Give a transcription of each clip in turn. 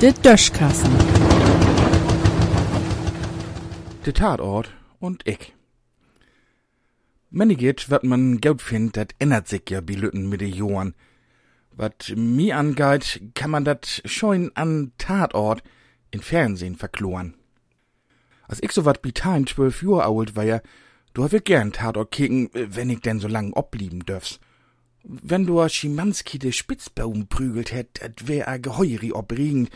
De Döschkassen. De Tatort und ich. Manniget, wat man gut findt, dat ändert sich ja bi Lütten mit de Johren. Wat mi angeht, kann man dat schon an Tatort in Fernsehen verkloren. Als ich so wat bi tain zwölf Jahre alt war du hab ich gern Tatort kicken, wenn ich denn so lang oblieben dürfs. Wenn du Schimanski de Spitzbaum prügelt hätt, et wär a geheuri obriegen.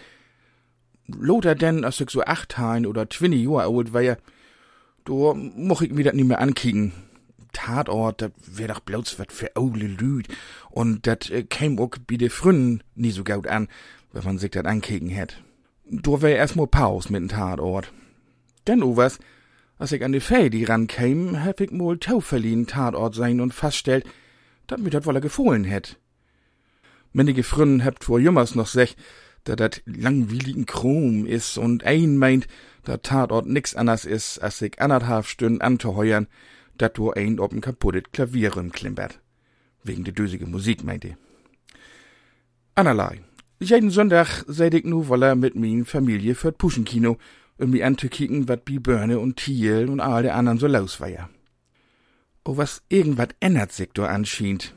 Lothar denn, als ich so acht hein oder twinni Jahre alt ja, du moch ich mir dat nie mehr ankicken. Tatort, dat wär doch bloß wat für aule Lüd. Und dat äh, käm auch bi de Frünnen nie so gut an, wenn man sich dat ankicken hätt. Du wär erst mal Paus mit dem Tatort. Denn was, als ich an die Fädi rankäm, hab ich mal Tauferlin Tatort sein und feststellt, dat mir dat wolle gefohlen hätt. Männige Frünnen habt vor Jummers noch sech, dat dat langwieligen Chrom is und ein meint, dat Tatort nix anders is, als sich anderthalb Stunden anzuheuern, dat du ein ob'n kaputtet Klavier klimpert. Wegen de dösige Musik, meinte. Einerlei. Jeden Sonntag seid ich nu wolle mit min Familie für Puschenkino, um mi anzukicken, wat bi Börne und Thiel und all der anderen so los war ja. Oh, was irgendwat ändert sich do anschient.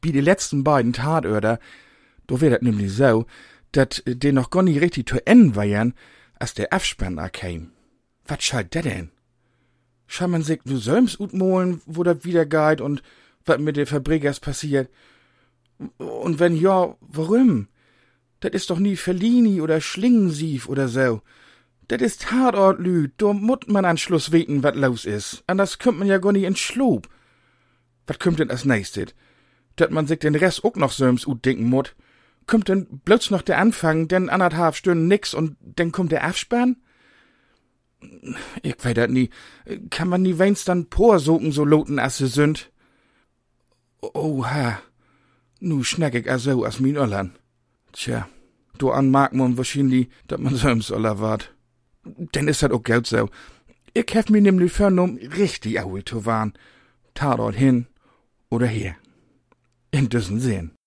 Bi die letzten beiden Tatörder, do wär dat nämlich so, dat de noch gar nie richtig zu Ende waren, als der Abspann käm. Wat schalt der denn? Schau man sich nu selbst utmolen, wo dat wieder geht und wat mit de Fabrikers passiert. Und wenn ja, warum? Dat is doch nie Fellini oder Schlingensief oder so. Dat is Tatort lüd, da mut man an Schluss weten, wat los is. Anders kümmt man ja gar nie in Schlub. Wat kümmt denn als nächstes? Dat man sich den Rest auch noch söms denken mut. Kümmt denn blöds noch der Anfang, denn anderthalb Stunden nix und dann kommt der Abspann? Ich weiß dat nie. Kann man nie weins dann porsoken so loten as se sünd? Oha. Nu schnack ich also as min Öllern. Tja, du an mag man wahrscheinlich, dat man söms Öller wart. Denn is dat auch Geld so. Ich hef mir nämlich vernommen, richtig aul zu waren. Tatort hin oder her. In diesen Sinn.